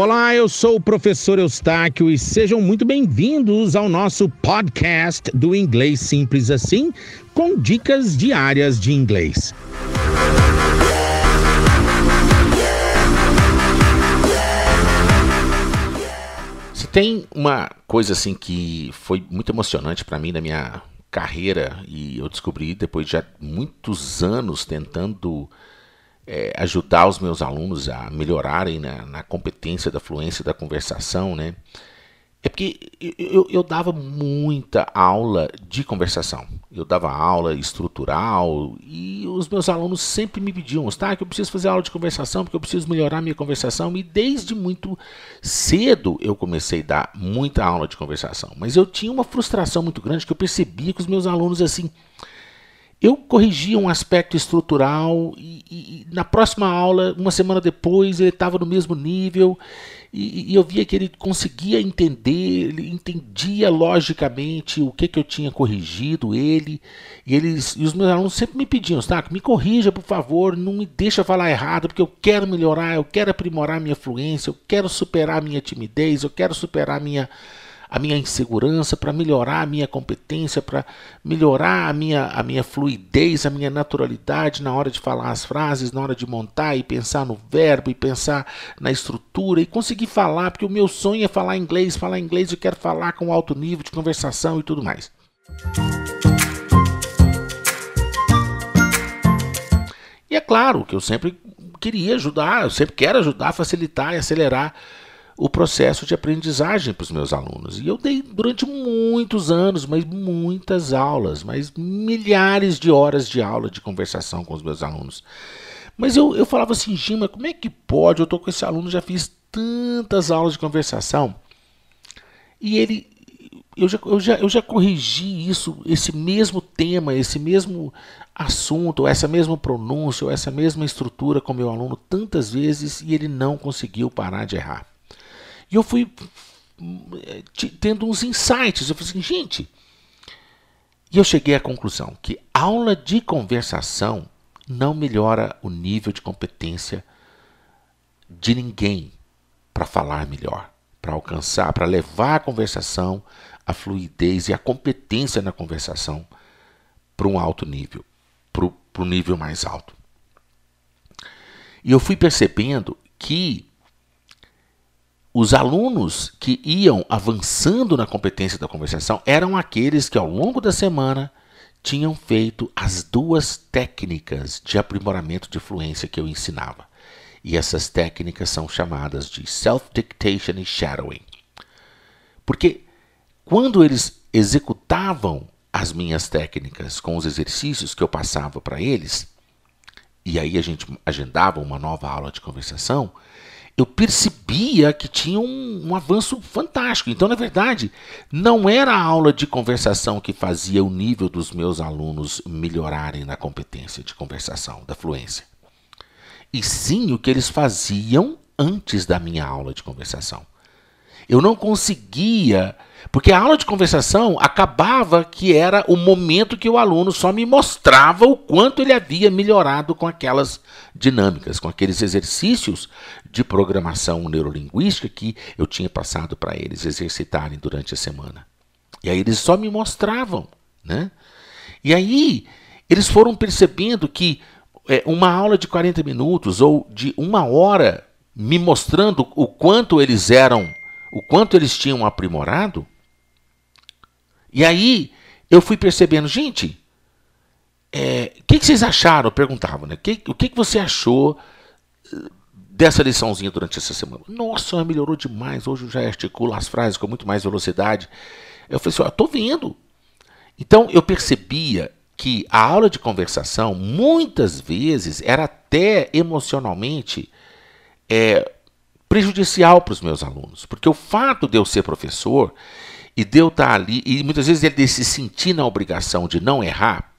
Olá, eu sou o professor Eustáquio e sejam muito bem-vindos ao nosso podcast do Inglês Simples Assim, com dicas diárias de inglês. Se tem uma coisa assim que foi muito emocionante para mim na minha carreira e eu descobri depois de já muitos anos tentando é, ajudar os meus alunos a melhorarem na, na, competência da fluência da conversação, né? É porque eu, eu, dava muita aula de conversação. Eu dava aula estrutural e os meus alunos sempre me pediam, tá, que eu preciso fazer aula de conversação porque eu preciso melhorar minha conversação. E desde muito cedo eu comecei a dar muita aula de conversação. Mas eu tinha uma frustração muito grande que eu percebia que os meus alunos assim eu corrigia um aspecto estrutural e, e, na próxima aula, uma semana depois, ele estava no mesmo nível e, e, eu via que ele conseguia entender, ele entendia logicamente o que, que eu tinha corrigido ele e eles e os meus alunos sempre me pediam, tá, me corrija por favor, não me deixa falar errado porque eu quero melhorar, eu quero aprimorar minha fluência, eu quero superar minha timidez, eu quero superar minha a minha insegurança, para melhorar a minha competência, para melhorar a minha, a minha fluidez, a minha naturalidade na hora de falar as frases, na hora de montar e pensar no verbo e pensar na estrutura e conseguir falar, porque o meu sonho é falar inglês, falar inglês eu quero falar com alto nível de conversação e tudo mais. E é claro que eu sempre queria ajudar, eu sempre quero ajudar, facilitar e acelerar o processo de aprendizagem para os meus alunos. E eu dei durante muitos anos, mas muitas aulas, mas milhares de horas de aula de conversação com os meus alunos. Mas eu, eu falava assim, Gima, como é que pode? Eu estou com esse aluno, já fiz tantas aulas de conversação. E ele. Eu já, eu, já, eu já corrigi isso, esse mesmo tema, esse mesmo assunto, essa mesma pronúncia, essa mesma estrutura com meu aluno tantas vezes e ele não conseguiu parar de errar. E eu fui eh, tendo uns insights. Eu falei assim, gente. E eu cheguei à conclusão que aula de conversação não melhora o nível de competência de ninguém para falar melhor, para alcançar, para levar a conversação, a fluidez e a competência na conversação para um alto nível, para o nível mais alto. E eu fui percebendo que os alunos que iam avançando na competência da conversação eram aqueles que ao longo da semana tinham feito as duas técnicas de aprimoramento de fluência que eu ensinava. E essas técnicas são chamadas de self-dictation e shadowing. Porque quando eles executavam as minhas técnicas com os exercícios que eu passava para eles, e aí a gente agendava uma nova aula de conversação, eu percebia que tinha um, um, avanço fantástico. Então, na verdade, não era a aula de conversação que fazia o nível dos meus alunos melhorarem na competência de conversação, da fluência. E sim o que eles faziam antes da minha aula de conversação. Eu não conseguia, porque a aula de conversação acabava que era o momento que o aluno só me mostrava o quanto ele havia melhorado com aquelas dinâmicas, com aqueles exercícios de programação neurolinguística que eu tinha passado para eles exercitarem durante a semana. E aí eles só me mostravam, né? E aí eles foram percebendo que é, uma aula de 40 minutos ou de uma hora me mostrando o quanto eles eram o quanto eles tinham aprimorado. E aí eu fui percebendo, gente, o é, que, que, vocês acharam? Eu perguntava, né? Que, o que, que você achou eh, dessa liçãozinha durante essa semana? Nossa, melhorou demais. Hoje eu já articulo as frases com muito mais velocidade. Eu falei assim: ó, tô vendo. Então eu percebia que a aula de conversação muitas vezes era até emocionalmente é, prejudicial para os meus alunos, porque o fato de eu ser professor e de eu estar ali, e muitas vezes ele se sentir na obrigação de não errar,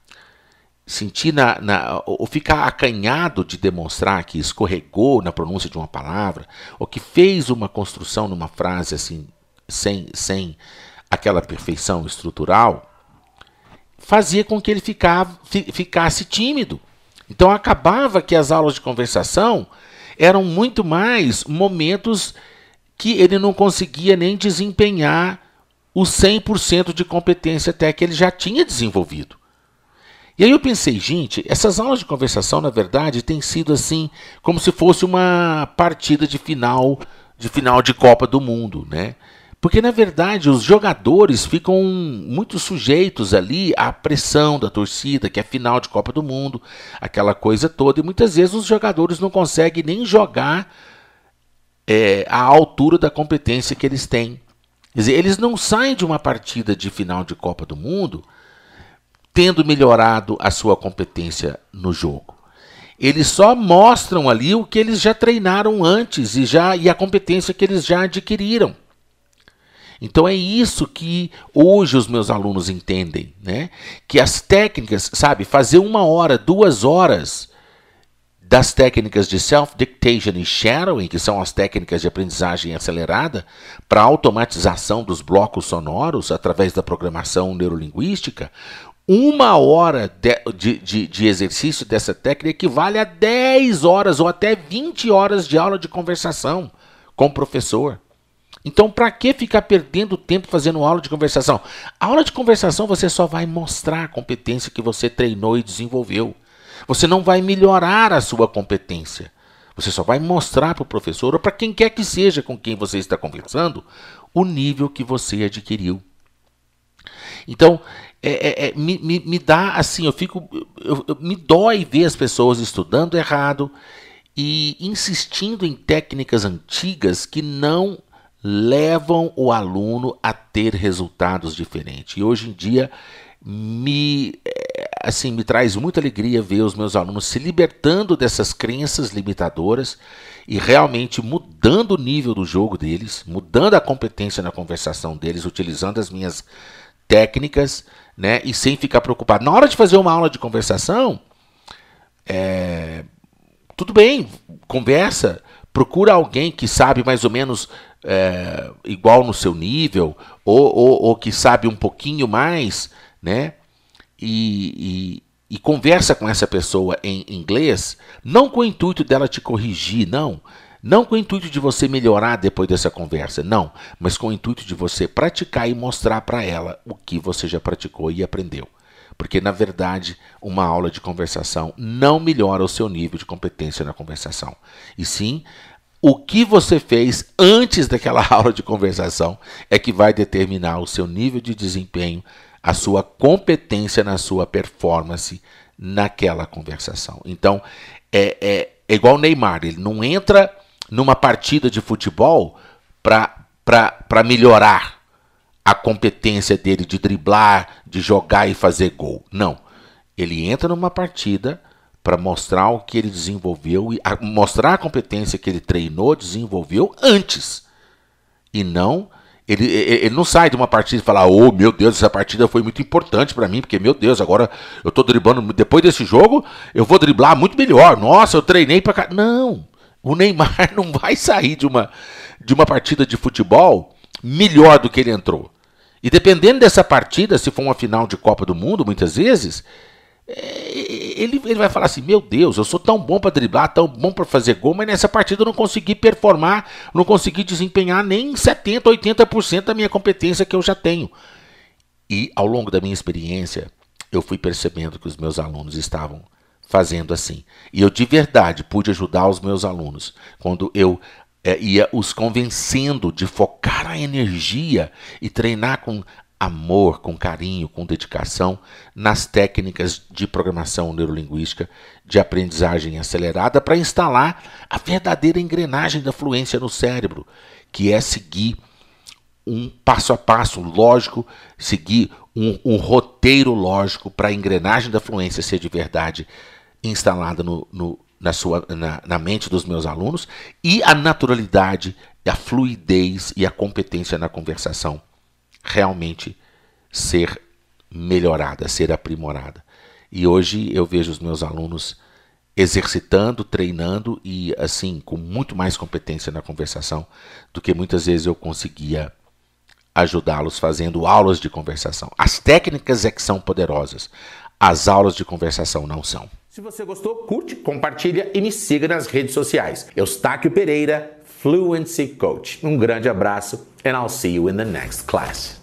sentir na, na, ou ficar acanhado de demonstrar que escorregou na pronúncia de uma palavra, ou que fez uma construção numa frase assim, sem, sem aquela perfeição estrutural, fazia com que ele ficava, ficasse tímido. Então acabava que as aulas de conversação eram muito mais momentos que ele não conseguia nem desempenhar o 100% de competência até que ele já tinha desenvolvido. E aí eu pensei, gente, essas aulas de conversação, na verdade, têm sido assim, como se fosse uma partida de final, de final de Copa do Mundo, né? Porque na verdade os jogadores ficam muito sujeitos ali à pressão da torcida, que é final de Copa do Mundo, aquela coisa toda, e muitas vezes os jogadores não conseguem nem jogar é, à altura da competência que eles têm. Quer dizer, eles não saem de uma partida de final de Copa do Mundo tendo melhorado a sua competência no jogo. Eles só mostram ali o que eles já treinaram antes e já e a competência que eles já adquiriram. Então é isso que hoje os meus alunos entendem, né? Que as técnicas, sabe, fazer uma hora, duas horas das técnicas de self-dictation e shadowing, que são as técnicas de aprendizagem acelerada para automatização dos blocos sonoros através da programação neurolinguística, uma hora de, de, de, exercício dessa técnica equivale a 10 horas ou até 20 horas de aula de conversação com o professor. Então, para que ficar perdendo tempo fazendo aula de conversação? A aula de conversação você só vai mostrar a competência que você treinou e desenvolveu. Você não vai melhorar a sua competência. Você só vai mostrar para o professor ou para quem quer que seja com quem você está conversando o nível que você adquiriu. Então, é, é, é, me, me, me, dá assim, eu fico. Eu, eu, me dói ver as pessoas estudando errado e insistindo em técnicas antigas que não levam o aluno a ter resultados diferentes. E hoje em dia me é, assim me traz muita alegria ver os meus alunos se libertando dessas crenças limitadoras e realmente mudando o nível do jogo deles, mudando a competência na conversação deles, utilizando as minhas técnicas, né? E sem ficar preocupado. Na hora de fazer uma aula de conversação, é, tudo bem, conversa, procura alguém que sabe mais ou menos é, igual no seu nível, ou, ou, ou, que sabe um pouquinho mais, né? E, e, e conversa com essa pessoa em inglês, não com o intuito dela te corrigir, não não com o intuito de você melhorar depois dessa conversa, não, mas com o intuito de você praticar e mostrar para ela o que você já praticou e aprendeu. Porque, na verdade, uma aula de conversação não melhora o seu nível de competência na conversação. E sim, o que você fez antes daquela aula de conversação é que vai determinar o seu nível de desempenho, a sua competência na sua performance naquela conversação. Então, é, é, é igual o Neymar, ele não entra numa partida de futebol para melhorar a competência dele de driblar, de jogar e fazer gol. Não. Ele entra numa partida para mostrar o que ele desenvolveu e a, mostrar a competência que ele treinou, desenvolveu antes. E não ele, ele não sai de uma partida e fala: "Oh, meu Deus, essa partida foi muito importante para mim, porque meu Deus, agora eu tô driblando depois desse jogo, eu vou driblar muito melhor. Nossa, eu treinei para Não. O Neymar não vai sair de uma, de uma partida de futebol melhor do que ele entrou. E dependendo dessa partida, se for uma final de Copa do Mundo, muitas vezes, é, ele, ele vai falar assim: Meu Deus, eu sou tão bom para driblar, tão bom para fazer gol, mas nessa partida eu não consegui performar, não consegui desempenhar nem 70%, 80% da minha competência que eu já tenho. E ao longo da minha experiência, eu fui percebendo que os meus alunos estavam fazendo assim. E eu de verdade pude ajudar os meus alunos quando eu é, ia os convencendo de focar a energia e treinar com amor, com carinho, com dedicação nas técnicas de programação neurolinguística de aprendizagem acelerada para instalar a verdadeira engrenagem da fluência no cérebro, que é seguir um passo a passo lógico, seguir um, um roteiro lógico para a engrenagem da fluência ser de verdade instalada no, no, na, sua, na, na mente dos meus alunos e a naturalidade, a fluidez e a competência na conversação realmente ser melhorada, ser aprimorada. E hoje eu vejo os meus alunos exercitando, treinando e assim com muito mais competência na conversação do que muitas vezes eu conseguia ajudá-los fazendo aulas de conversação. As técnicas é que são poderosas, as aulas de conversação não são. Se você gostou, curte, compartilha e me siga nas redes sociais. Eustáquio Pereira, Fluency Coach. Um grande abraço and I'll see you in the next class.